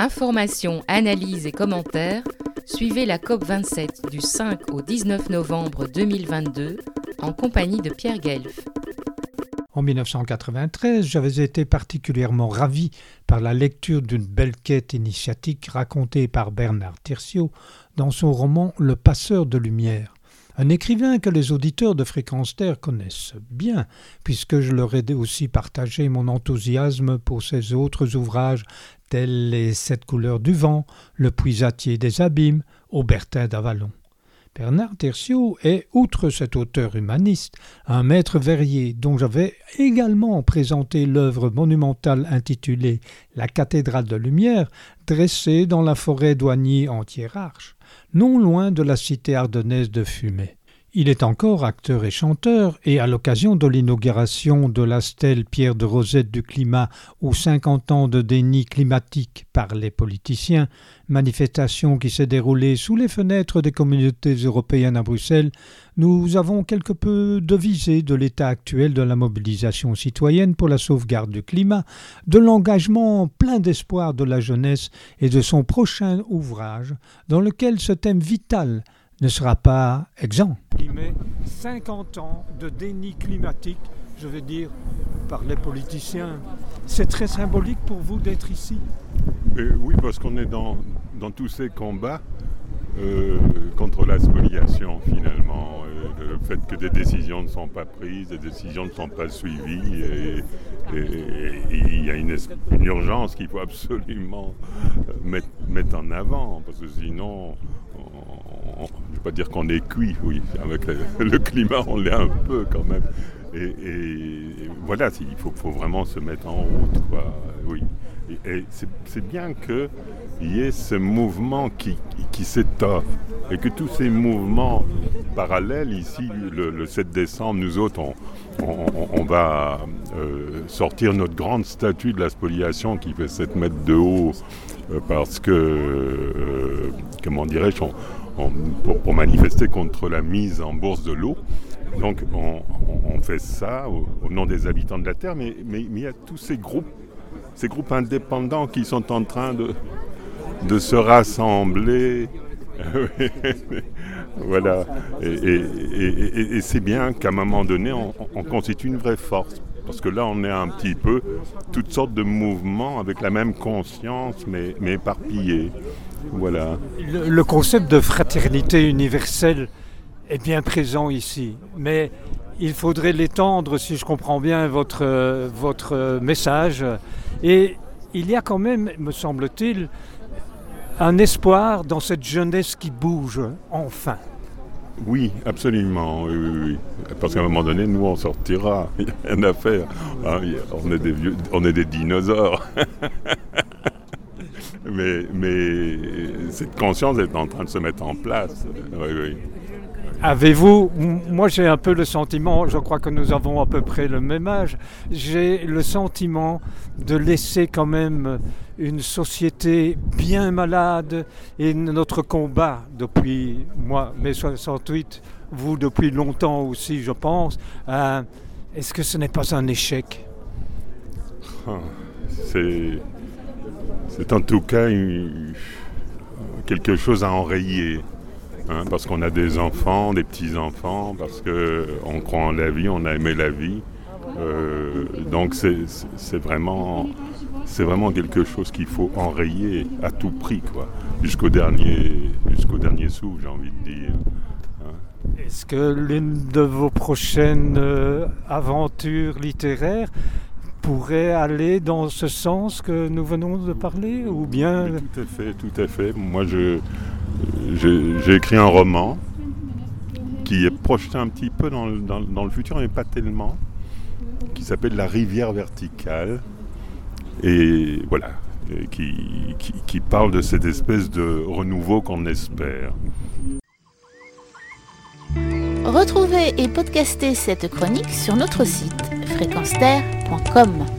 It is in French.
Informations, analyses et commentaires, suivez la COP27 du 5 au 19 novembre 2022 en compagnie de Pierre Guelf. En 1993, j'avais été particulièrement ravi par la lecture d'une belle quête initiatique racontée par Bernard Tertiaux dans son roman Le passeur de lumière. Un écrivain que les auditeurs de Fréquence Terre connaissent bien, puisque je leur ai aussi partagé mon enthousiasme pour ses autres ouvrages tels les Sept couleurs du vent, Le puisatier des abîmes, Aubertin d'Avalon. Bernard Tertiaux est, outre cet auteur humaniste, un maître verrier dont j'avais également présenté l'œuvre monumentale intitulée La cathédrale de lumière, dressée dans la forêt d'Oigny en Thiérarche, non loin de la cité ardennaise de Fumay. Il est encore acteur et chanteur, et à l'occasion de l'inauguration de la stèle Pierre de Rosette du climat aux cinquante ans de déni climatique par les politiciens, manifestation qui s'est déroulée sous les fenêtres des communautés européennes à Bruxelles, nous avons quelque peu devisé de l'état actuel de la mobilisation citoyenne pour la sauvegarde du climat, de l'engagement plein d'espoir de la jeunesse et de son prochain ouvrage, dans lequel ce thème vital ne sera pas exempt. 50 ans de déni climatique, je veux dire, par les politiciens. C'est très symbolique pour vous d'être ici Oui, parce qu'on est dans, dans, tous ces combats euh, contre la spoliation, finalement. Euh, le fait que des décisions ne sont pas prises, des décisions ne sont pas suivies. Et, il y a une, une urgence qu'il faut absolument mettre, mettre en avant, parce que sinon pas dire qu'on est cuit, oui, avec le, climat, on l'est un peu quand même. Et, voilà, il faut, vraiment se mettre en route, quoi, oui. Et, c'est bien qu'il y ait ce mouvement qui, s'étoffe et que tous ces mouvements parallèles, ici, le, 7 décembre, nous autres, on, va euh, sortir notre grande statue de la spoliation qui fait 7 mètres de haut euh, parce que, euh, comment dirais-je, pour, manifester contre la mise en bourse de l'eau. Donc on, fait ça au, nom des habitants de la Terre, mais, il y a tous ces groupes, ces groupes indépendants qui sont en train de, se rassembler. voilà. Et, c'est bien qu'à un moment donné, on, on, constitue une vraie force. Parce que là, on est un petit peu toutes sortes de mouvements avec la même conscience, mais, mais éparpillés. Voilà. Le, concept de fraternité universelle est bien présent ici, mais il faudrait l'étendre, si je comprends bien votre, votre message. Et il y a quand même, me semble-t-il, un espoir dans cette jeunesse qui bouge enfin. Oui, absolument. Parce qu'à un moment donné, nous, on sortira. Il n'y a rien à faire. Ah, on, est des on est des dinosaures. mais, mais cette conscience est en train de se mettre en place. Avez-vous, moi j'ai un peu le sentiment, je crois que nous avons à peu près le même âge, j'ai le sentiment de laisser quand même une société bien malade et notre combat depuis moi, mai 68, vous depuis longtemps aussi je pense, est-ce que ce n'est pas un échec? Ah, c'est en tout cas quelque chose à enrayer. Hein, parce qu'on a des enfants, des petits-enfants, parce qu'on croit en la vie, on a aimé la vie. Euh, donc c'est vraiment, vraiment quelque chose qu'il faut enrayer à tout prix, quoi, jusqu'au dernier, jusqu'au dernier sou, j'ai envie de dire. Hein. Est-ce que l'une de vos prochaines euh, aventures littéraires pourrait aller dans ce sens que nous venons de parler ou bien Tout à fait, tout à fait. Moi, je, j'ai écrit un roman qui est projeté un petit peu dans le, dans, le futur, mais pas tellement, qui s'appelle La rivière verticale. Et voilà, qui, qui, parle de cette espèce de renouveau qu'on espère. Retrouvez et podcastez cette chronique sur notre site fréquence-terre.com.